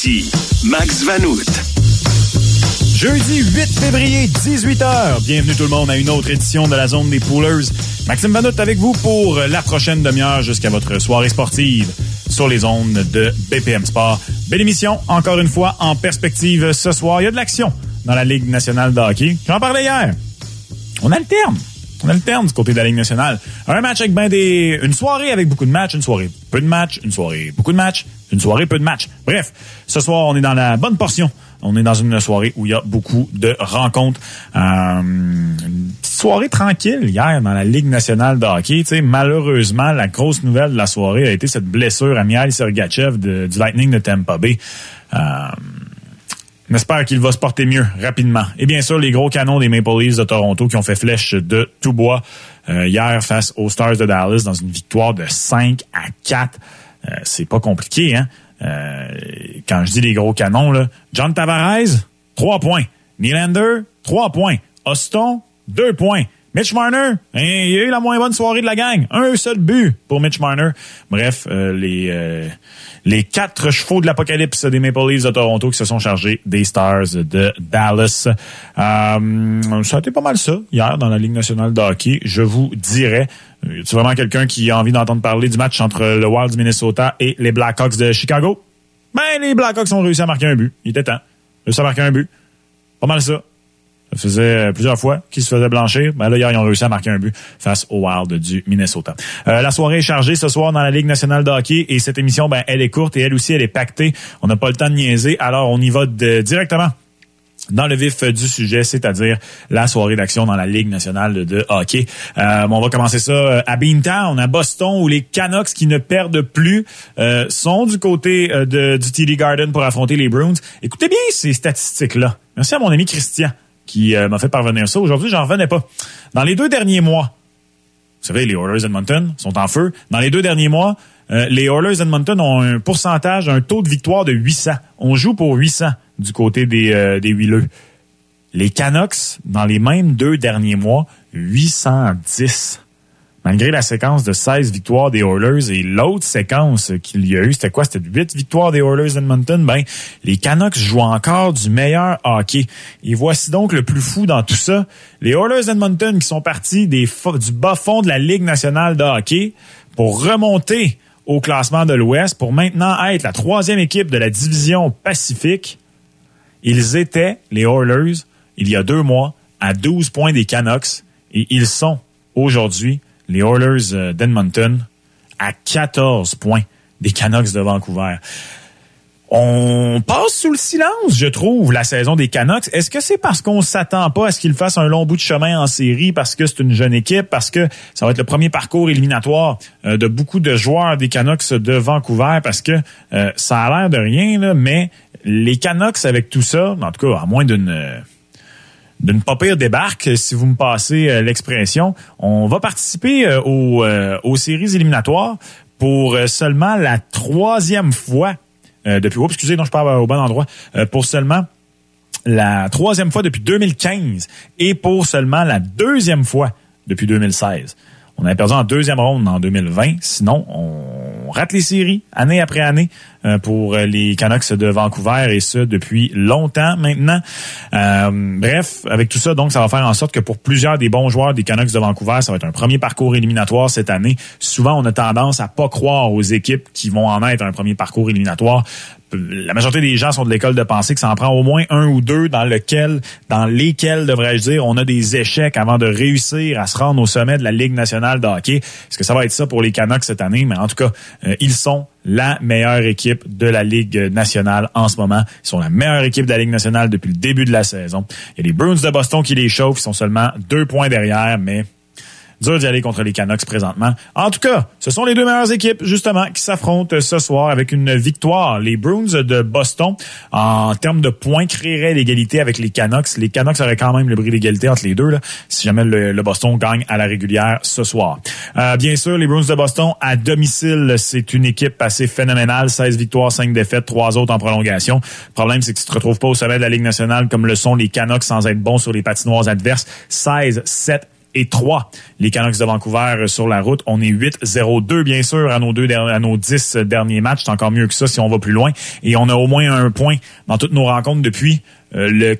Voici Max Vanout. Jeudi 8 février, 18h. Bienvenue tout le monde à une autre édition de la zone des poolers. Maxime Vanout avec vous pour la prochaine demi-heure jusqu'à votre soirée sportive sur les ondes de BPM Sport. Belle émission, encore une fois, en perspective ce soir. Il y a de l'action dans la Ligue nationale de hockey. J'en parlais hier. On alterne. On alterne du côté de la Ligue nationale. Un match avec ben. Une soirée avec beaucoup de matchs, une soirée peu de matchs, une soirée beaucoup de matchs, une soirée peu de matchs. Bref, ce soir, on est dans la bonne portion. On est dans une soirée où il y a beaucoup de rencontres. Euh, une soirée tranquille hier dans la Ligue nationale de hockey. sais, malheureusement, la grosse nouvelle de la soirée a été cette blessure à Mihail Sergachev du Lightning de Tampa Bay. Euh, on espère qu'il va se porter mieux rapidement. Et bien sûr, les gros canons des Maple Leafs de Toronto qui ont fait flèche de tout bois euh, hier face aux Stars de Dallas dans une victoire de 5 à 4. Euh, c'est pas compliqué, hein? Euh, quand je dis les gros canons, là, John Tavares, 3 points. Nylander, 3 points. Austin, 2 points. Mitch Marner, hein, il a eu la moins bonne soirée de la gang. Un seul but pour Mitch Marner. Bref, les les quatre chevaux de l'apocalypse des Maple Leafs de Toronto qui se sont chargés des Stars de Dallas. Euh, ça a été pas mal ça hier dans la Ligue nationale de hockey, je vous dirais. C'est vraiment quelqu'un qui a envie d'entendre parler du match entre le Wild du Minnesota et les Blackhawks de Chicago? Ben, les Blackhawks ont réussi à marquer un but. Il était temps. Réussi à marquer un but. Pas mal ça. Ça faisait plusieurs fois qu'ils se faisaient blanchir. Ben là, hier, ils ont réussi à marquer un but face au Wild du Minnesota. Euh, la soirée est chargée ce soir dans la Ligue nationale de hockey et cette émission, ben, elle est courte et elle aussi, elle est pactée. On n'a pas le temps de niaiser, alors on y va directement dans le vif du sujet, c'est-à-dire la soirée d'action dans la Ligue nationale de hockey. Euh, on va commencer ça euh, à Beantown, à Boston, où les Canucks qui ne perdent plus euh, sont du côté de, du TD Garden pour affronter les Bruins. Écoutez bien ces statistiques-là. Merci à mon ami Christian qui euh, m'a fait parvenir ça. Aujourd'hui, j'en revenais pas. Dans les deux derniers mois, vous savez, les Oilers Edmonton sont en feu. Dans les deux derniers mois, euh, les Oilers Edmonton ont un pourcentage, un taux de victoire de 800. On joue pour 800 du côté des, euh, des huileux. Les Canucks, dans les mêmes deux derniers mois, 810 malgré la séquence de 16 victoires des Oilers et l'autre séquence qu'il y a eu, c'était quoi? C'était 8 victoires des Oilers Edmonton. Ben, les Canucks jouent encore du meilleur hockey. Et voici donc le plus fou dans tout ça. Les Oilers Edmonton qui sont partis du bas fond de la Ligue nationale de hockey pour remonter au classement de l'Ouest pour maintenant être la troisième équipe de la division Pacifique. Ils étaient, les Oilers, il y a deux mois, à 12 points des Canucks et ils sont aujourd'hui les Oilers euh, d'Edmonton à 14 points des Canucks de Vancouver. On passe sous le silence, je trouve, la saison des Canucks. Est-ce que c'est parce qu'on s'attend pas à ce qu'ils fassent un long bout de chemin en série, parce que c'est une jeune équipe, parce que ça va être le premier parcours éliminatoire euh, de beaucoup de joueurs des Canucks de Vancouver, parce que euh, ça a l'air de rien, là, mais les Canucks avec tout ça, en tout cas, à moins d'une d'une pas pire débarque, si vous me passez euh, l'expression. On va participer euh, aux, euh, aux séries éliminatoires pour seulement la troisième fois depuis. Excusez, non, je parle au bon endroit. pour seulement la troisième fois depuis 2015 et pour seulement la deuxième fois depuis 2016. On avait perdu en deuxième ronde en 2020. Sinon, on rate les séries année après année euh, pour les Canucks de Vancouver et ce depuis longtemps maintenant. Euh, bref, avec tout ça, donc ça va faire en sorte que pour plusieurs des bons joueurs des Canucks de Vancouver, ça va être un premier parcours éliminatoire cette année. Souvent, on a tendance à pas croire aux équipes qui vont en être un premier parcours éliminatoire la majorité des gens sont de l'école de penser que ça en prend au moins un ou deux dans lesquels, devrais-je dire, on a des échecs avant de réussir à se rendre au sommet de la Ligue nationale de hockey. Est-ce que ça va être ça pour les Canucks cette année? Mais en tout cas, euh, ils sont la meilleure équipe de la Ligue nationale en ce moment. Ils sont la meilleure équipe de la Ligue nationale depuis le début de la saison. Il y a les Bruins de Boston qui les chauffent. Ils sont seulement deux points derrière, mais dur d'y aller contre les Canucks présentement. En tout cas, ce sont les deux meilleures équipes, justement, qui s'affrontent ce soir avec une victoire. Les Bruins de Boston, en termes de points, créeraient l'égalité avec les Canucks. Les Canucks auraient quand même le bris d'égalité entre les deux, là, si jamais le, Boston gagne à la régulière ce soir. Euh, bien sûr, les Bruins de Boston, à domicile, c'est une équipe assez phénoménale. 16 victoires, 5 défaites, 3 autres en prolongation. Le problème, c'est que tu te retrouves pas au sommet de la Ligue nationale comme le sont les Canucks sans être bons sur les patinoires adverses. 16, 7 et 3. Les Canucks de Vancouver sur la route, on est 8-0-2 bien sûr à nos deux à nos 10 derniers matchs. C'est encore mieux que ça si on va plus loin. Et on a au moins un point dans toutes nos rencontres depuis le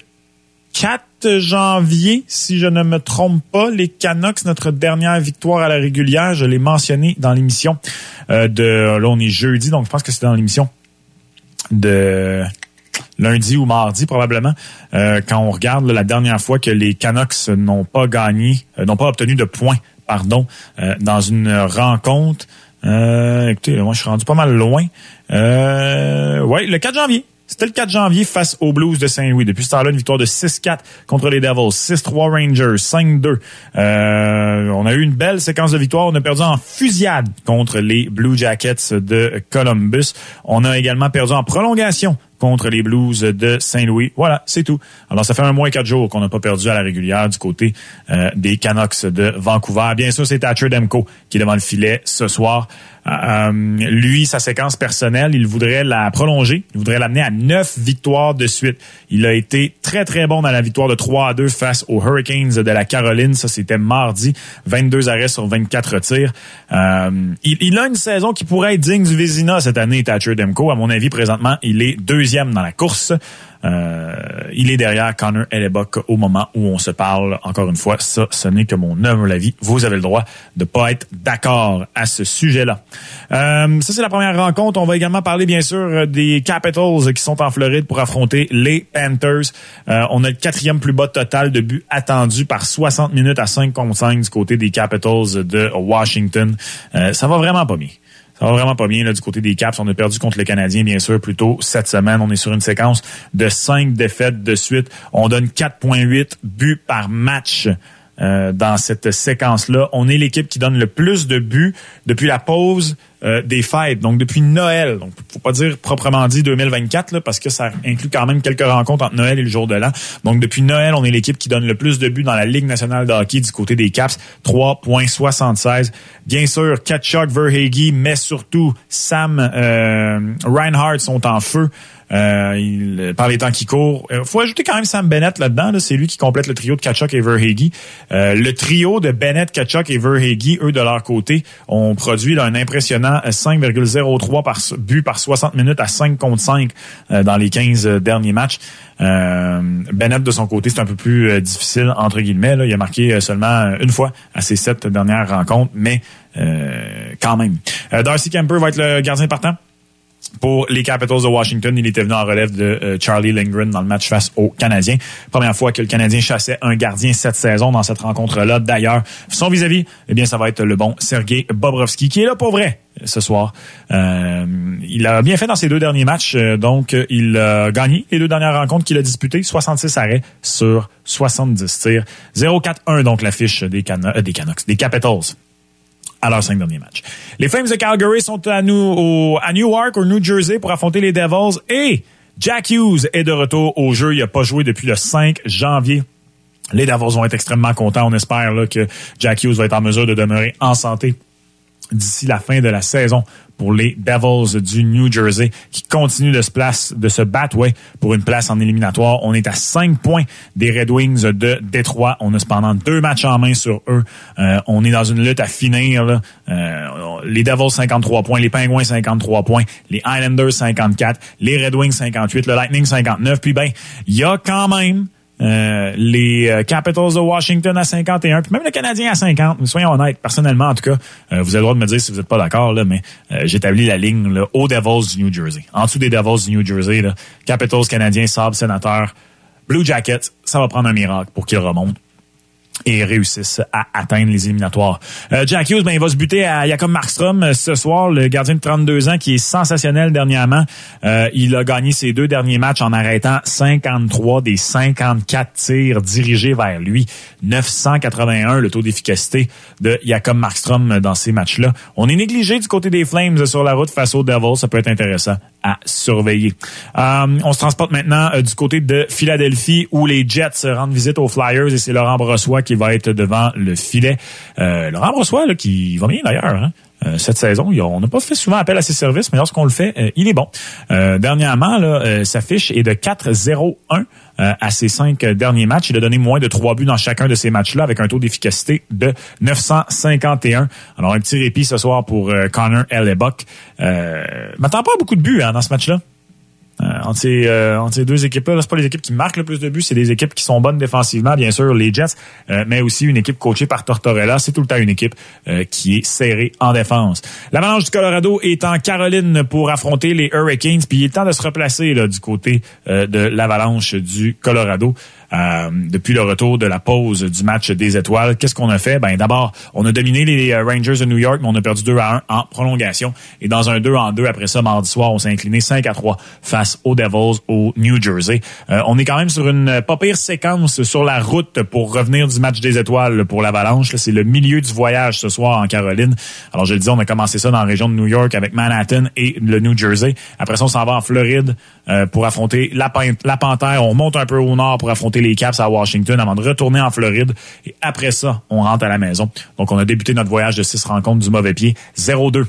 4 janvier, si je ne me trompe pas, les Canucks, notre dernière victoire à la régulière, je l'ai mentionné dans l'émission de... Là, on est jeudi, donc je pense que c'est dans l'émission de lundi ou mardi probablement, euh, quand on regarde la dernière fois que les Canucks n'ont pas gagné, euh, n'ont pas obtenu de points, pardon, euh, dans une rencontre. écoutez, moi je suis rendu pas mal loin. ouais, le 4 janvier. C'était le 4 janvier face aux Blues de Saint-Louis. Depuis ce temps-là, une victoire de 6-4 contre les Devils, 6-3 Rangers, 5-2. on a eu une belle séquence de victoires. On a perdu en fusillade contre les Blue Jackets de Columbus. On a également perdu en prolongation contre les Blues de Saint-Louis. Voilà, c'est tout. Alors, ça fait un mois et quatre jours qu'on n'a pas perdu à la régulière du côté euh, des Canucks de Vancouver. Bien sûr, c'est Thatcher Demko qui est devant le filet ce soir. Euh, lui, sa séquence personnelle, il voudrait la prolonger. Il voudrait l'amener à neuf victoires de suite. Il a été très, très bon dans la victoire de 3 à 2 face aux Hurricanes de la Caroline. Ça, c'était mardi. 22 arrêts sur 24 tirs. Euh, il, a une saison qui pourrait être digne du Vézina cette année, Thatcher Demko. À mon avis, présentement, il est deuxième dans la course. Euh, il est derrière Connor Hellebuck au moment où on se parle. Encore une fois, ça, ce n'est que mon humble avis. Vous avez le droit de pas être d'accord à ce sujet-là. Euh, ça, c'est la première rencontre. On va également parler, bien sûr, des Capitals qui sont en Floride pour affronter les Panthers. Euh, on a le quatrième plus bas total de buts attendu par 60 minutes à 5 contre 5 du côté des Capitals de Washington. ça va vraiment pas bien. Ça va vraiment pas bien là, du côté des Caps. On a perdu contre les Canadiens, bien sûr, plus tôt cette semaine. On est sur une séquence de cinq défaites de suite. On donne 4,8 buts par match euh, dans cette séquence-là. On est l'équipe qui donne le plus de buts depuis la pause euh, des fêtes, donc depuis Noël. Donc, faut pas dire proprement dit 2024, là, parce que ça inclut quand même quelques rencontres entre Noël et le jour de l'an. Donc, depuis Noël, on est l'équipe qui donne le plus de buts dans la Ligue nationale de hockey du côté des Caps, 3,76. Bien sûr, Kachuk, Verhage, mais surtout Sam euh, Reinhardt sont en feu. Euh, par les temps qui courent. Il euh, faut ajouter quand même Sam Bennett là-dedans. C'est lui qui complète le trio de Kachuk et Verhage. Euh, le trio de Bennett, Kachuk et Verhage, eux, de leur côté, ont produit un impressionnant 5,03 par but par 60 minutes à 5 contre 5 dans les 15 derniers matchs. Bennett, de son côté, c'est un peu plus difficile, entre guillemets. Il a marqué seulement une fois à ses sept dernières rencontres, mais quand même. Darcy Kemper va être le gardien partant pour les Capitals de Washington, il était venu en relève de euh, Charlie Lindgren dans le match face aux Canadiens. Première fois que le Canadien chassait un gardien cette saison dans cette rencontre-là. D'ailleurs, son vis-à-vis, eh bien, ça va être le bon Sergei Bobrovski qui est là pour vrai ce soir. Euh, il a bien fait dans ses deux derniers matchs. Euh, donc, il a gagné les deux dernières rencontres qu'il a disputées. 66 arrêts sur 70 tirs. 0-4-1 donc l'affiche des, des Canucks, des Capitals à cinq derniers matchs. Les Flames de Calgary sont à, au, Newark, au New Jersey, pour affronter les Devils. Et Jack Hughes est de retour au jeu. Il n'a pas joué depuis le 5 janvier. Les Devils vont être extrêmement contents. On espère que Jack Hughes va être en mesure de demeurer en santé d'ici la fin de la saison pour les Devils du New Jersey qui continuent de se place, de se battre pour une place en éliminatoire. On est à 5 points des Red Wings de Détroit. On a cependant deux matchs en main sur eux. Euh, on est dans une lutte à finir. Euh, les Devils 53 points, les Penguins 53 points, les Islanders 54, les Red Wings 58, le Lightning 59. Puis ben, il y a quand même euh, les euh, Capitals de Washington à 51, puis même le Canadien à 50. Mais soyons honnêtes, personnellement, en tout cas, euh, vous avez le droit de me dire si vous n'êtes pas d'accord, là, mais j'établis la ligne là, aux Devils du New Jersey. En dessous des Devils du New Jersey, là, Capitals, Canadiens, Sabres, Sénateurs, Blue Jackets, ça va prendre un miracle pour qu'ils remontent et réussissent à atteindre les éliminatoires. Euh, Jack Hughes, ben, il va se buter à Jacob Markstrom euh, ce soir, le gardien de 32 ans qui est sensationnel dernièrement. Euh, il a gagné ses deux derniers matchs en arrêtant 53 des 54 tirs dirigés vers lui. 981 le taux d'efficacité de Jacob Markstrom dans ces matchs-là. On est négligé du côté des Flames sur la route face aux Devils. Ça peut être intéressant à surveiller. on se transporte maintenant du côté de Philadelphie où les Jets rendent visite aux Flyers et c'est Laurent Brossois qui va être devant le filet. Euh, Laurent Brossois, qui va bien d'ailleurs, hein? cette saison. On n'a pas fait souvent appel à ses services, mais lorsqu'on le fait, il est bon. dernièrement, sa fiche est de 4-0-1 à ses cinq derniers matchs. Il a donné moins de trois buts dans chacun de ces matchs-là avec un taux d'efficacité de 951. Alors, un petit répit ce soir pour Connor Hellebuck. Euh, m'attends pas beaucoup de buts hein, dans ce match-là. Euh, entre, ces, euh, entre, ces, deux équipes-là, c'est pas les équipes qui marquent le plus de buts, c'est des équipes qui sont bonnes défensivement, bien sûr, les Jets, euh, mais aussi une équipe coachée par Tortorella. C'est tout le temps une équipe euh, qui est serrée en défense. L'Avalanche du Colorado est en Caroline pour affronter les Hurricanes, puis il est temps de se replacer là, du côté de l'Avalanche du Colorado. Euh, depuis le retour de la pause du match des étoiles. Qu'est-ce qu'on a fait? Ben d'abord, on a dominé les euh, Rangers de New York, mais on a perdu 2 à 1 en prolongation. Et dans un 2 en 2 après ça, mardi soir, on s'est incliné 5 à 3 face aux Devils au New Jersey. Euh, on est quand même sur une pas pire séquence sur la route pour revenir du match des étoiles pour l'Avalanche. C'est le milieu du voyage ce soir en Caroline. Alors je le dis, on a commencé ça dans la région de New York avec Manhattan et le New Jersey. Après ça, on s'en va en Floride pour affronter la, la Panthère. On monte un peu au nord pour affronter les Caps à Washington avant de retourner en Floride. Et après ça, on rentre à la maison. Donc, on a débuté notre voyage de six rencontres du mauvais pied. 0-2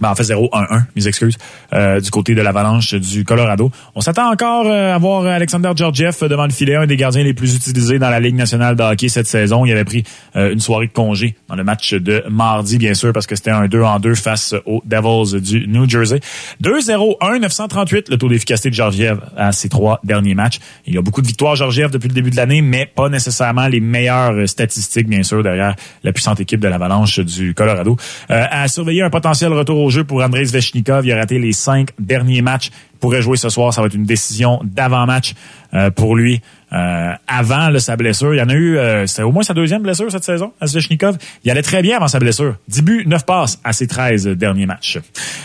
ben, en fait 0-1-1, mes excuses, euh, du côté de l'Avalanche du Colorado. On s'attend encore euh, à voir Alexander Georgiev devant le filet, un des gardiens les plus utilisés dans la Ligue nationale de hockey cette saison. Il avait pris euh, une soirée de congé dans le match de mardi, bien sûr, parce que c'était un 2 en 2 face aux Devils du New Jersey. 2-0-1, 938, le taux d'efficacité de Georgiev à ses trois derniers matchs. Il y a beaucoup de victoires Georgiev depuis le début de l'année, mais pas nécessairement les meilleures statistiques, bien sûr, derrière la puissante équipe de l'Avalanche du Colorado. à surveiller un potentiel retour au jeu pour Andrei Zvechnikov. Il a raté les cinq derniers matchs. Il pourrait jouer ce soir. Ça va être une décision d'avant-match euh, pour lui. Euh, avant sa blessure, il y en a eu, euh, c'était au moins sa deuxième blessure cette saison à Zvechnikov. Il allait très bien avant sa blessure. 10 buts, 9 passes à ses 13 derniers matchs.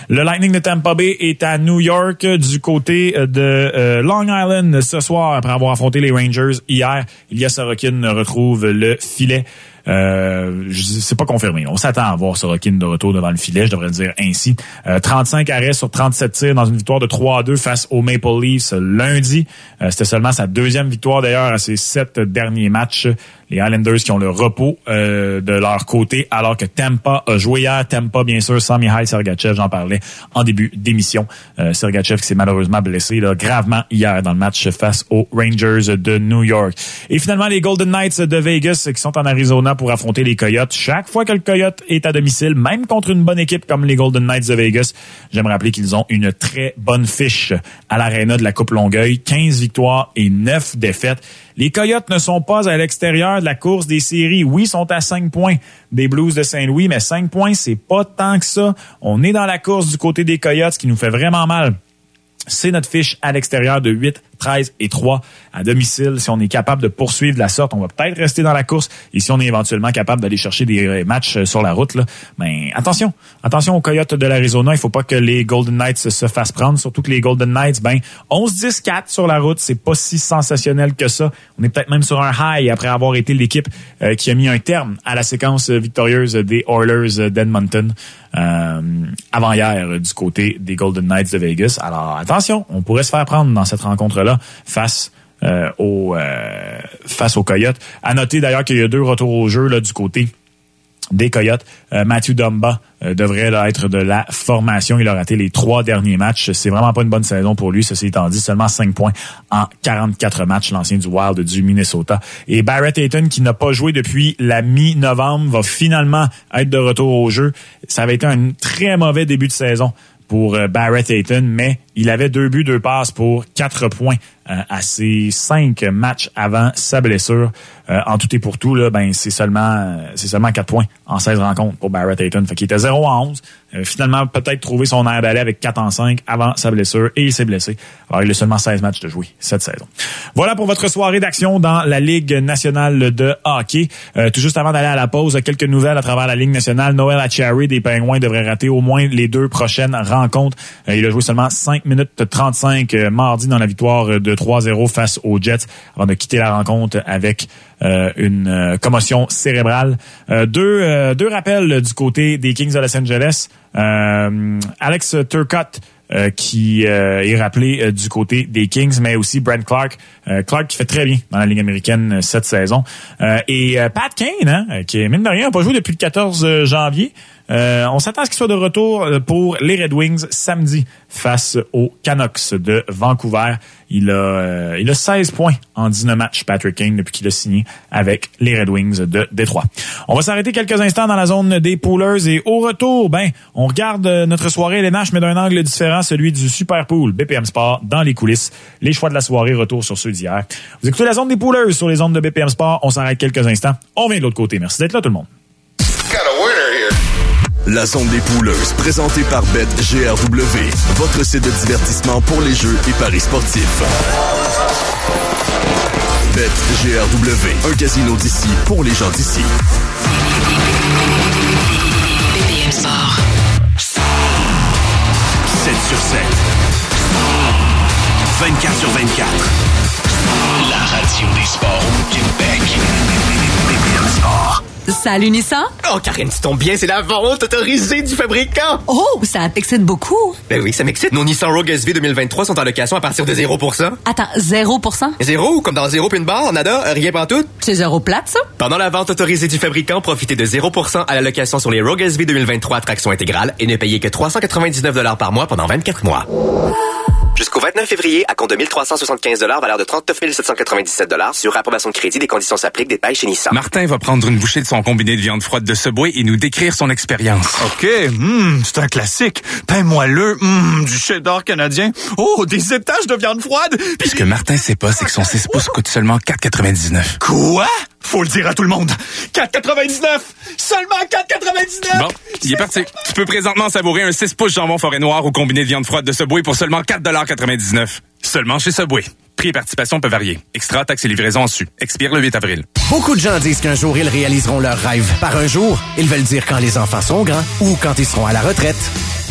Le Lightning de Tampa Bay est à New York du côté de Long Island ce soir après avoir affronté les Rangers hier. Ilya Sorokin retrouve le filet. Euh, c'est pas confirmé. On s'attend à voir Sorokin de retour devant le filet, je devrais le dire ainsi. 35 euh, arrêts sur 37 tirs dans une victoire de 3 2 face aux Maple Leafs lundi. Euh, c'était seulement sa deuxième victoire d'ailleurs à ses sept derniers matchs les Islanders qui ont le repos euh, de leur côté, alors que Tampa a joué hier. Tampa, bien sûr, sans Mihail Sergachev, j'en parlais en début d'émission. Euh, Sergachev qui s'est malheureusement blessé là, gravement hier dans le match face aux Rangers de New York. Et finalement, les Golden Knights de Vegas qui sont en Arizona pour affronter les Coyotes. Chaque fois que le Coyote est à domicile, même contre une bonne équipe comme les Golden Knights de Vegas, j'aime rappeler qu'ils ont une très bonne fiche à l'aréna de la Coupe Longueuil. 15 victoires et 9 défaites. Les Coyotes ne sont pas à l'extérieur de la course des séries. Oui, ils sont à 5 points des Blues de Saint-Louis, mais 5 points, c'est pas tant que ça. On est dans la course du côté des Coyotes, ce qui nous fait vraiment mal. C'est notre fiche à l'extérieur de 8 13 et 3 à domicile. Si on est capable de poursuivre la sorte, on va peut-être rester dans la course. Et si on est éventuellement capable d'aller chercher des euh, matchs euh, sur la route, là, ben attention, attention aux Coyotes de l'Arizona. Il faut pas que les Golden Knights se fassent prendre. Surtout que les Golden Knights, ben 11-10-4 sur la route, c'est pas si sensationnel que ça. On est peut-être même sur un high après avoir été l'équipe euh, qui a mis un terme à la séquence victorieuse des Oilers d'Edmonton avant hier du côté des Golden Knights de Vegas. Alors attention, on pourrait se faire prendre dans cette rencontre-là face euh, aux euh, face aux Coyotes. À noter d'ailleurs qu'il y a deux retours au jeu là du côté des Coyotes. Euh, Matthew Dumba devrait être de la formation. Il a raté les trois derniers matchs. C'est vraiment pas une bonne saison pour lui. Ceci étant dit, seulement 5 points en 44 matchs, l'ancien du Wild du Minnesota. Et Barrett Hayton, qui n'a pas joué depuis la mi-novembre, va finalement être de retour au jeu. Ça avait été un très mauvais début de saison pour Barrett Hayton, mais il avait deux buts, deux passes pour quatre points euh, à ses cinq matchs avant sa blessure. Euh, en tout et pour tout, là, ben c'est seulement c'est seulement quatre points en 16 rencontres pour Barrett Hayton. Fait qu'il était 0 à 11. Euh, finalement, peut-être trouvé son air d'aller avec 4 en 5 avant sa blessure et il s'est blessé. Alors, il a seulement 16 matchs de jouer cette saison. Voilà pour votre soirée d'action dans la Ligue nationale de hockey. tout juste avant d'aller à la pause, quelques nouvelles à travers la Ligue nationale. Noël Achary des Pingouins devrait rater au moins les deux prochaines rencontres. il a joué seulement 5 minutes 35 euh, mardi dans la victoire de 3-0 face aux Jets avant de quitter la rencontre avec euh, une euh, commotion cérébrale. deux, deux rappels du côté des Kings de Los Angeles. Alex Turcotte qui est rappelé du côté des Kings, mais aussi Brent Clark. Clark qui fait très bien dans la Ligue américaine cette saison. et Pat Kane, hein, qui, mine de rien, n'a pas joué depuis le 14 janvier. Euh, on s'attend à ce qu'il soit de retour euh, pour les Red Wings samedi face aux Canucks de Vancouver. Il a, euh, il a 16 points en 19 matchs, Patrick Kane, depuis qu'il a signé avec les Red Wings de Détroit. On va s'arrêter quelques instants dans la zone des poolers et au retour, ben, on regarde notre soirée LNH, mais d'un angle différent, celui du Super Pool BPM Sport dans les coulisses. Les choix de la soirée, retour sur ceux d'hier. Vous écoutez la zone des poolers sur les zones de BPM Sport. On s'arrête quelques instants. On vient de l'autre côté. Merci d'être là, tout le monde. La zone des pouleuses, présentée par BetGRW, votre site de divertissement pour les jeux et paris sportifs. BetGRW, un casino d'ici pour les gens d'ici. BPM Sport. 7 sur 7. 24 sur 24. La radio des sports au Québec. BPM Sport. Salut Nissan. Oh, Karine, tu tombes bien, c'est la vente autorisée du fabricant. Oh, ça t'excite beaucoup. Ben oui, ça m'excite. Nos Nissan Rogue SV 2023 sont en location à partir de 0%. Attends, 0%? Zéro, comme dans zéro puis une barre, nada, rien pas tout? C'est zéro plate, ça? Pendant la vente autorisée du fabricant, profitez de 0% à la location sur les Rogue SV 2023 traction intégrale et ne payez que 399 par mois pendant 24 mois. Jusqu'au 29 février, à compte de 1375 valeur de 39 797 sur approbation de crédit, des conditions s'appliquent, détails chez Nissan. Martin va prendre une bouchée de son combiné de viande froide de Subway et nous décrire son expérience. OK, hmm, c'est un classique. Pain moelleux, hmm, du cheddar canadien. Oh, des étages de viande froide. Puis ce que Martin sait pas, c'est que son 6 pouces coûte seulement 4,99. Quoi? Faut le dire à tout le monde. 4,99! Seulement 4,99! Bon, il est parti. Tu peux présentement savourer un 6 pouces jambon forêt noire au combiné de viande froide de Subway pour seulement 4,99 1999. Seulement chez Subway. Prix et participation peuvent varier. Extra, taxes et livraison en su. Expire le 8 avril. Beaucoup de gens disent qu'un jour, ils réaliseront leur rêve. Par un jour, ils veulent dire quand les enfants sont grands ou quand ils seront à la retraite.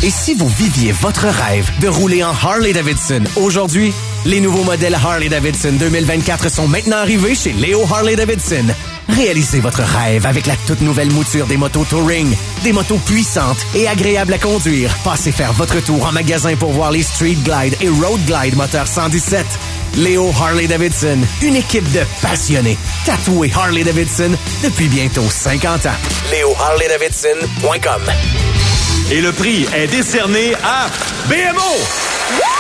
Et si vous viviez votre rêve de rouler en Harley-Davidson aujourd'hui, les nouveaux modèles Harley-Davidson 2024 sont maintenant arrivés chez Léo Harley-Davidson. Réalisez votre rêve avec la toute nouvelle mouture des motos Touring. Des motos puissantes et agréables à conduire. Passez faire votre tour en magasin pour voir les Street Glide et Road Glide moteur 117. Léo Harley-Davidson, une équipe de passionnés. Tatoués Harley-Davidson depuis bientôt 50 ans. LéoHarley-Davidson.com Et le prix est décerné à BMO!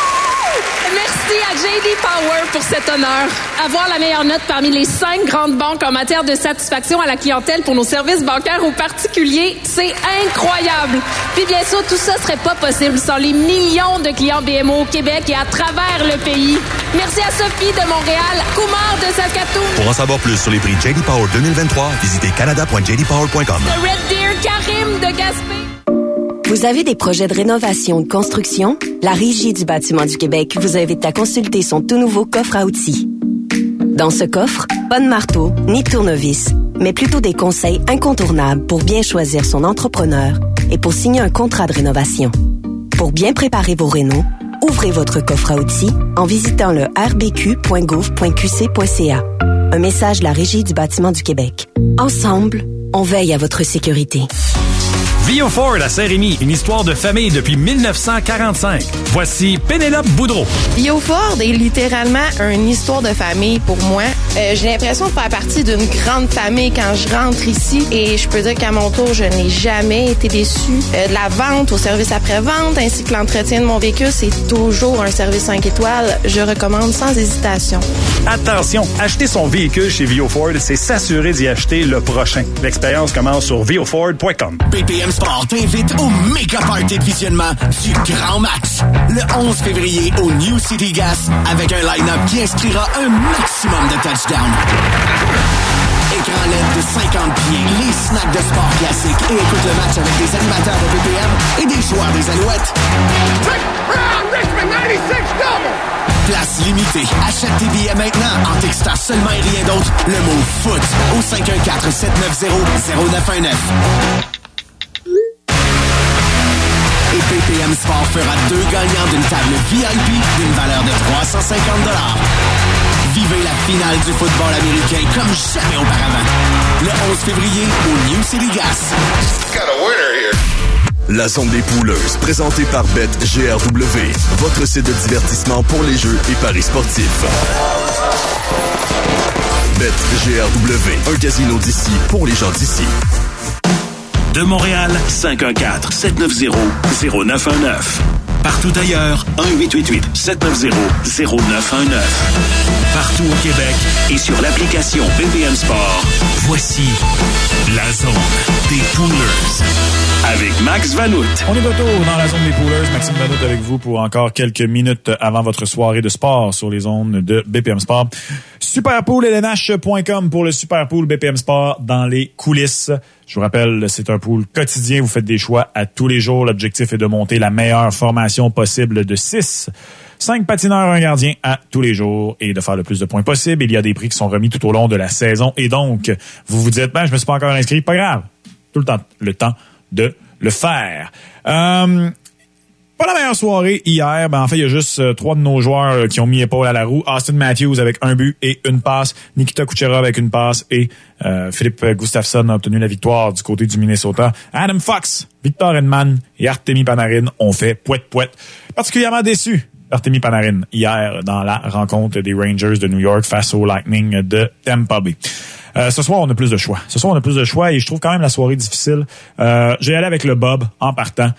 Merci à JD Power pour cet honneur. Avoir la meilleure note parmi les cinq grandes banques en matière de satisfaction à la clientèle pour nos services bancaires aux particuliers, c'est incroyable. Puis bien sûr, tout ça serait pas possible sans les millions de clients BMO au Québec et à travers le pays. Merci à Sophie de Montréal, Kumar de Saskatoon, Pour en savoir plus sur les prix JD Power 2023, visitez canada.jdpower.com. de Red Deer, Karim de Gaspé. Vous avez des projets de rénovation ou de construction? La Régie du bâtiment du Québec vous invite à consulter son tout nouveau coffre à outils. Dans ce coffre, pas de marteau ni de tournevis, mais plutôt des conseils incontournables pour bien choisir son entrepreneur et pour signer un contrat de rénovation. Pour bien préparer vos rénaux, ouvrez votre coffre à outils en visitant le rbq.gouv.qc.ca. Un message de la Régie du bâtiment du Québec. Ensemble, on veille à votre sécurité. Vio Ford à Saint-Rémy, une histoire de famille depuis 1945. Voici Pénélope Boudreau. Bio Ford est littéralement une histoire de famille pour moi. Euh, J'ai l'impression de faire partie d'une grande famille quand je rentre ici et je peux dire qu'à mon tour, je n'ai jamais été déçue. Euh, de la vente au service après-vente ainsi que l'entretien de mon véhicule, c'est toujours un service 5 étoiles. Je recommande sans hésitation. Attention, acheter son véhicule chez Vio Ford, c'est s'assurer d'y acheter le prochain. L'expérience commence sur vioford.com. BPM Sport t'invite au méga party de visionnement du Grand Max le 11 février au New City Gas avec un line-up qui inscrira un maximum de touchdowns écran LED de 50 pieds, les snacks de sport classiques et écoute le match avec des animateurs de BPM et des joueurs des Alouettes. Place limitée. Achète tes billets maintenant en textant seulement et rien d'autre le mot foot au 514 790 0919. Sport fera deux gagnants d'une table VIP d'une valeur de 350 Vivez la finale du football américain comme jamais auparavant. Le 11 février au New City Gas. La zone des pouleuses, présentée par BetGRW, votre site de divertissement pour les jeux et paris sportifs. BetGRW, un casino d'ici pour les gens d'ici. De Montréal, 514-790-0919. Partout ailleurs, 1-888-790-0919. Partout au Québec et sur l'application BPM Sport, voici la zone des Poolers avec Max Vanout. On est retour dans la zone des poolers. Maxime Vanout avec vous pour encore quelques minutes avant votre soirée de sport sur les zones de BPM Sport. Superpool.lnh.com pour le Superpool BPM Sport dans les coulisses. Je vous rappelle, c'est un pool quotidien. Vous faites des choix à tous les jours. L'objectif est de monter la meilleure formation possible de 6 cinq patineurs, un gardien à tous les jours et de faire le plus de points possible. Il y a des prix qui sont remis tout au long de la saison. Et donc, vous vous dites, ben, je me suis pas encore inscrit. Pas grave. Tout le temps, le temps de le faire. Euh, pas la meilleure soirée hier. Ben, en fait, il y a juste euh, trois de nos joueurs euh, qui ont mis épaule à la roue. Austin Matthews avec un but et une passe. Nikita Kucherov avec une passe. Et euh, Philippe Gustafsson a obtenu la victoire du côté du Minnesota. Adam Fox, Victor Edman et Artemi Panarin ont fait poète-poète. Particulièrement déçu Artemi Panarin hier dans la rencontre des Rangers de New York face au Lightning de Tampa Bay. Euh, ce soir, on a plus de choix. Ce soir, on a plus de choix et je trouve quand même la soirée difficile. Euh, J'ai allé avec le Bob en partant.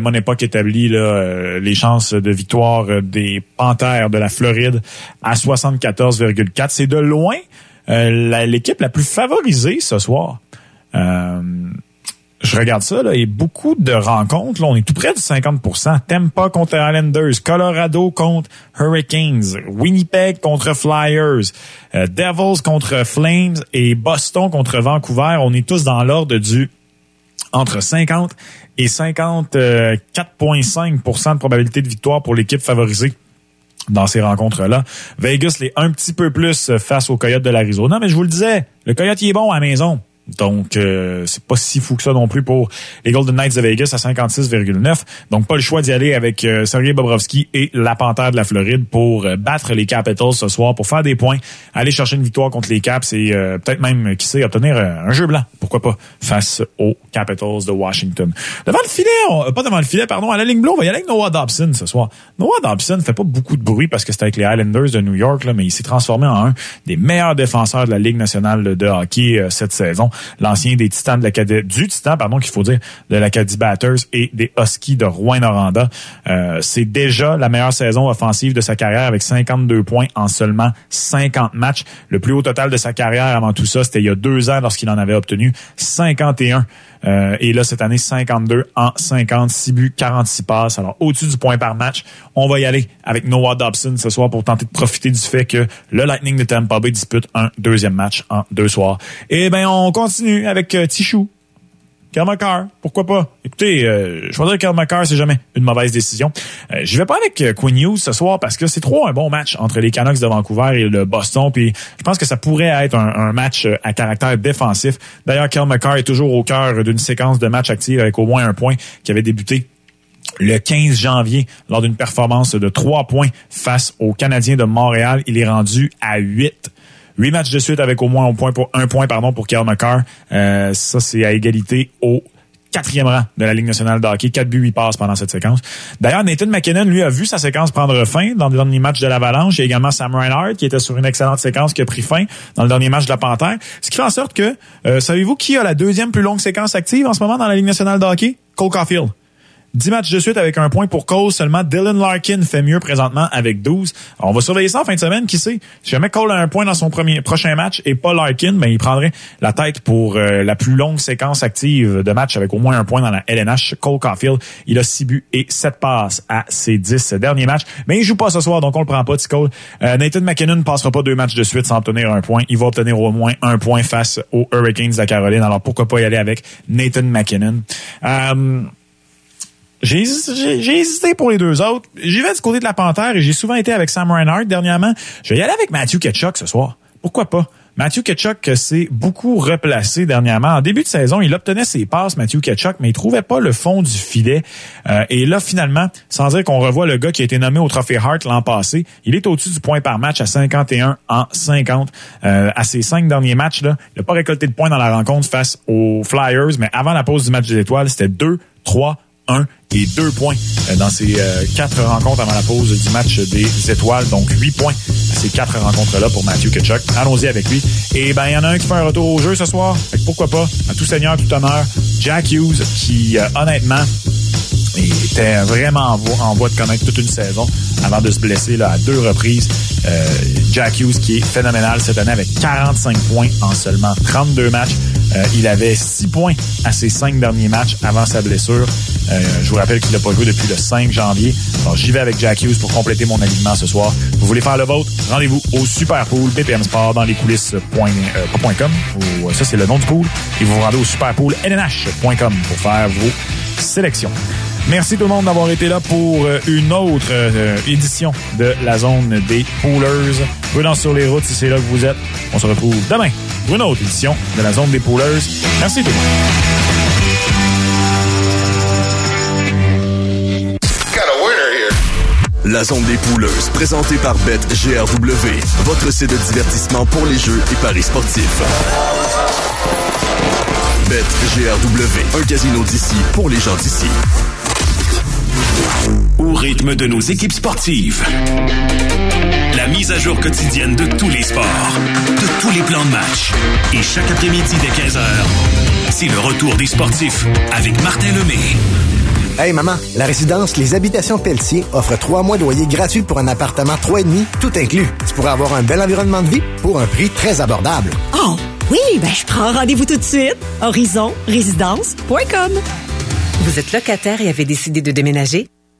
Mon époque établie là, euh, les chances de victoire euh, des Panthères de la Floride à 74,4. C'est de loin euh, l'équipe la, plus favorisée ce soir. Je regarde ça, et beaucoup de rencontres, on est tout près du 50% Tampa contre Islanders, Colorado contre Hurricanes, Winnipeg contre Flyers, Devils contre Flames et Boston contre Vancouver. On est tous dans l'ordre du entre 50 et 54,5% de probabilité de victoire pour l'équipe favorisée dans ces rencontres-là. Vegas l'est un petit peu plus face au Coyote de l'Arizona, mais je vous le disais, le Coyote il est bon à la maison. Donc, euh, c'est pas si fou que ça non plus pour les Golden Knights de Vegas à 56,9. Donc, pas le choix d'y aller avec euh, Sergei Bobrovski et la Panthère de la Floride pour euh, battre les Capitals ce soir, pour faire des points, aller chercher une victoire contre les Caps et euh, peut-être même, qui sait, obtenir un jeu blanc, pourquoi pas, face aux Capitals de Washington. Devant le filet, pas devant le filet, pardon, à la ligne bleue, on va y aller avec Noah Dobson ce soir. Noah Dobson fait pas beaucoup de bruit parce que c'était avec les Islanders de New York, là, mais il s'est transformé en un des meilleurs défenseurs de la Ligue nationale de hockey cette saison l'ancien des Titans de l'Acadie, du Titan, pardon, qu'il faut dire, de l'Acadie Batters et des Huskies de Rouen-Noranda. Euh, c'est déjà la meilleure saison offensive de sa carrière avec 52 points en seulement 50 matchs. Le plus haut total de sa carrière avant tout ça, c'était il y a deux ans lorsqu'il en avait obtenu 51. Euh, et là, cette année, 52 en 56 buts, 46 passes. Alors, au-dessus du point par match, on va y aller avec Noah Dobson ce soir pour tenter de profiter du fait que le Lightning de Tampa Bay dispute un deuxième match en deux soirs. Et ben, on continue avec euh, Tichou. Kermaker, pourquoi pas? Écoutez, euh, choisir Kermaker, c'est jamais une mauvaise décision. Euh, je vais pas avec euh, Quinn Hughes ce soir parce que c'est trop un bon match entre les Canucks de Vancouver et le Boston. Puis je pense que ça pourrait être un, match euh, à caractère défensif. D'ailleurs, Kermaker est toujours au cœur d'une séquence de matchs actifs avec au moins un point qui avait débuté le 15 janvier lors d'une performance de trois points face aux Canadiens de Montréal. Il est rendu à 8 Huit matchs de suite avec au moins un point pour un point pardon pour Kyle McCarr. Euh, ça c'est à égalité au quatrième rang de la Ligue nationale de hockey. Quatre buts, huit passes pendant cette séquence. D'ailleurs, Nathan McKinnon, lui, a vu sa séquence prendre fin dans le dernier match de l'Avalanche. Il y a également Sam Reinhardt, qui était sur une excellente séquence, qui a pris fin dans le dernier match de la Panthère. Ce qui fait en sorte que, euh, savez-vous qui a la deuxième plus longue séquence active en ce moment dans la Ligue nationale de hockey? Cole Caulfield. 10 matchs de suite avec un point pour Cole. Seulement Dylan Larkin fait mieux présentement avec 12. Alors, on va surveiller ça en fin de semaine. Qui sait? Si jamais Cole a un point dans son premier prochain match et pas Larkin, ben, il prendrait la tête pour euh, la plus longue séquence active de match avec au moins un point dans la LNH. Cole Caulfield, il a 6 buts et 7 passes à ses 10 derniers matchs. Mais il joue pas ce soir, donc on le prend pas, Cole. Euh, Nathan McKinnon ne passera pas deux matchs de suite sans obtenir un point. Il va obtenir au moins un point face aux Hurricanes de la Caroline. Alors, pourquoi pas y aller avec Nathan McKinnon? Euh, j'ai hésité pour les deux autres. J'y vais du côté de la Panthère et j'ai souvent été avec Sam Reinhardt dernièrement. Je vais y aller avec Matthew Ketchuk ce soir. Pourquoi pas? Matthew Ketchuk s'est beaucoup replacé dernièrement. En début de saison, il obtenait ses passes, Matthew Ketchuk, mais il trouvait pas le fond du filet. Euh, et là, finalement, sans dire qu'on revoit le gars qui a été nommé au Trophée Hart l'an passé, il est au-dessus du point par match à 51 en 50. Euh, à ses cinq derniers matchs, là, il n'a pas récolté de points dans la rencontre face aux Flyers, mais avant la pause du match des étoiles, c'était 2, 3, 1 et 2 points dans ces euh, quatre rencontres avant la pause du match des étoiles. Donc 8 points ces quatre rencontres-là pour Matthew Kachuk. Allons-y avec lui. Et ben, il y en a un qui fait un retour au jeu ce soir. Fait que pourquoi pas? À tout seigneur, tout honneur. Jack Hughes, qui, euh, honnêtement, était vraiment en voie, de connaître toute une saison avant de se blesser là, à deux reprises. Euh, Jack Hughes qui est phénoménal cette année avec 45 points en seulement 32 matchs. Euh, il avait 6 points à ses 5 derniers matchs avant sa blessure. Euh, je vous rappelle qu'il n'a pas joué depuis le 5 janvier. Alors j'y vais avec Jack Hughes pour compléter mon alignement ce soir. Vous voulez faire le vôtre? Rendez-vous au Superpool BPM Sport dans les coulisses point, euh, ça c'est le nom du pool. Et vous vous rendez au Superpool LNH.com pour faire vos sélections. Merci tout le monde d'avoir été là pour euh, une autre euh, édition de la zone des Poolers. Prudence sur les routes si c'est là que vous êtes. On se retrouve demain pour une autre édition de la zone des Poolers. Merci tout le monde. La zone des pouleuses, présentée par BetGRW, votre site de divertissement pour les jeux et paris sportifs. BetGRW, un casino d'ici pour les gens d'ici. Rythme de nos équipes sportives. La mise à jour quotidienne de tous les sports, de tous les plans de match. Et chaque après-midi dès 15h, c'est le retour des sportifs avec Martin Lemay. Hey maman, la résidence Les Habitations Pelletier offre trois mois de loyer gratuit pour un appartement 3,5, tout inclus. Tu pourrais avoir un bel environnement de vie pour un prix très abordable. Oh, oui, ben je prends rendez-vous tout de suite. Horizonrésidence.com Vous êtes locataire et avez décidé de déménager?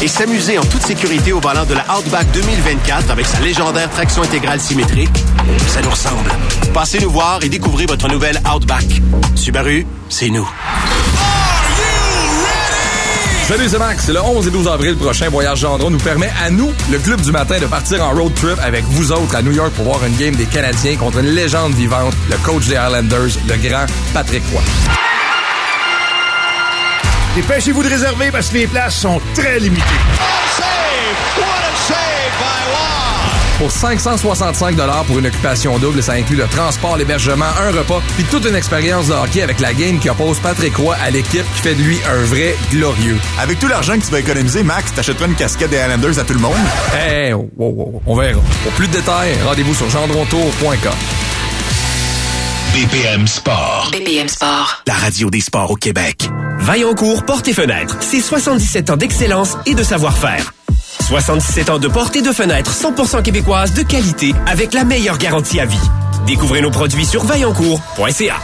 Et s'amuser en toute sécurité au volant de la Outback 2024 avec sa légendaire traction intégrale symétrique, ça nous ressemble. Passez nous voir et découvrez votre nouvelle Outback. Subaru, c'est nous. Salut, c'est Max. Le 11 et 12 avril prochain, Voyage Gendron nous permet à nous, le club du matin, de partir en road trip avec vous autres à New York pour voir une game des Canadiens contre une légende vivante, le coach des Islanders, le grand Patrick Roy. Dépêchez-vous de réserver parce que les places sont très limitées. Pour 565 pour une occupation double, ça inclut le transport, l'hébergement, un repas, puis toute une expérience de hockey avec la game qui oppose Patrick Roy à l'équipe qui fait de lui un vrai glorieux. Avec tout l'argent que tu vas économiser, Max, t'achèteras une casquette des Islanders à tout le monde? Eh, wow, wow, wow, on verra. Pour plus de détails, rendez-vous sur gendrontour.com. BPM Sport. BPM Sport. La radio des sports au Québec. Vaillancourt Porte et Fenêtres, c'est 77 ans d'excellence et de savoir-faire. 77 ans de portes et de fenêtres 100% québécoises de qualité avec la meilleure garantie à vie. Découvrez nos produits sur vaillancourt.ca.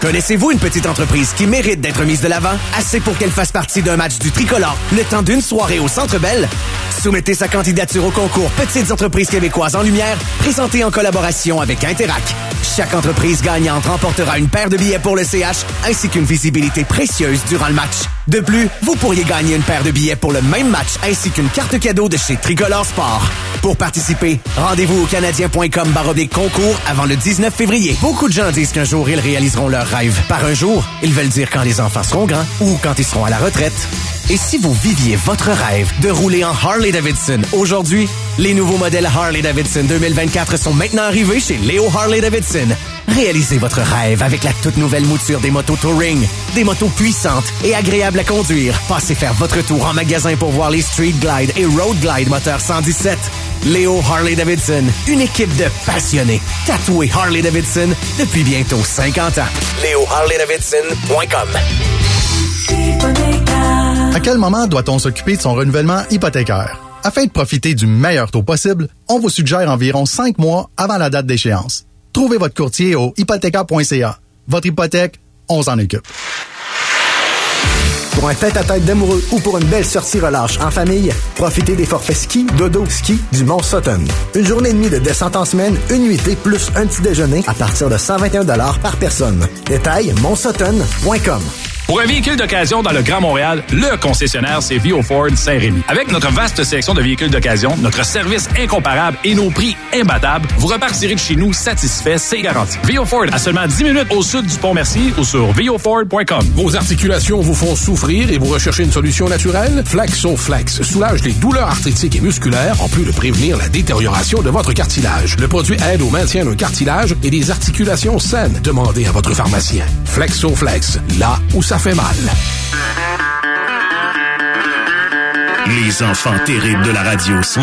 Connaissez-vous une petite entreprise qui mérite d'être mise de l'avant, assez pour qu'elle fasse partie d'un match du tricolore le temps d'une soirée au Centre Bell? Soumettez sa candidature au concours Petites entreprises québécoises en lumière, présenté en collaboration avec Interac. Chaque entreprise gagnante remportera une paire de billets pour le CH ainsi qu'une visibilité précieuse durant le match. De plus, vous pourriez gagner une paire de billets pour le même match ainsi qu'une carte cadeau de chez Tricolore Sport. Pour participer, rendez-vous au canadien.com baroblique concours avant le 19 février. Beaucoup de gens disent qu'un jour ils réaliseront leur Par un jour, ils veulent dire quand les enfants seront grands ou quand ils seront à la retraite. Et si vous viviez votre rêve de rouler en Harley Davidson aujourd'hui, les nouveaux modèles Harley Davidson 2024 sont maintenant arrivés chez Léo Harley Davidson. Réalisez votre rêve avec la toute nouvelle mouture des motos Touring. Des motos puissantes et agréables à conduire. Passez faire votre tour en magasin pour voir les Street Glide et Road Glide moteur 117. Léo Harley Davidson, une équipe de passionnés. Tatoués Harley Davidson depuis bientôt 50 ans. Léo Davidson.com À quel moment doit-on s'occuper de son renouvellement hypothécaire? Afin de profiter du meilleur taux possible, on vous suggère environ 5 mois avant la date d'échéance. Trouvez votre courtier au hypothécaire.ca. Votre hypothèque, on s'en occupe. Pour un tête-à-tête d'amoureux ou pour une belle sortie relâche en famille, profitez des forfaits ski, dodo, ski du Mont Sutton. Une journée et demie de descente en semaine, une nuitée plus un petit déjeuner à partir de 121 par personne. Détail, montsutton.com. Pour un véhicule d'occasion dans le Grand Montréal, le concessionnaire, c'est Vio Ford Saint-Rémy. Avec notre vaste sélection de véhicules d'occasion, notre service incomparable et nos prix imbattables, vous repartirez de chez nous satisfait, c'est garanti. Vio Ford, à seulement 10 minutes au sud du Pont-Mercier ou sur vioford.com. Vos articulations vous font souffrir et vous recherchez une solution naturelle? Flexo-Flex soulage les douleurs arthritiques et musculaires en plus de prévenir la détérioration de votre cartilage. Le produit aide au maintien d'un cartilage et des articulations saines. Demandez à votre pharmacien. Flexo-Flex, là où fait mal. Les enfants terribles de la radio sont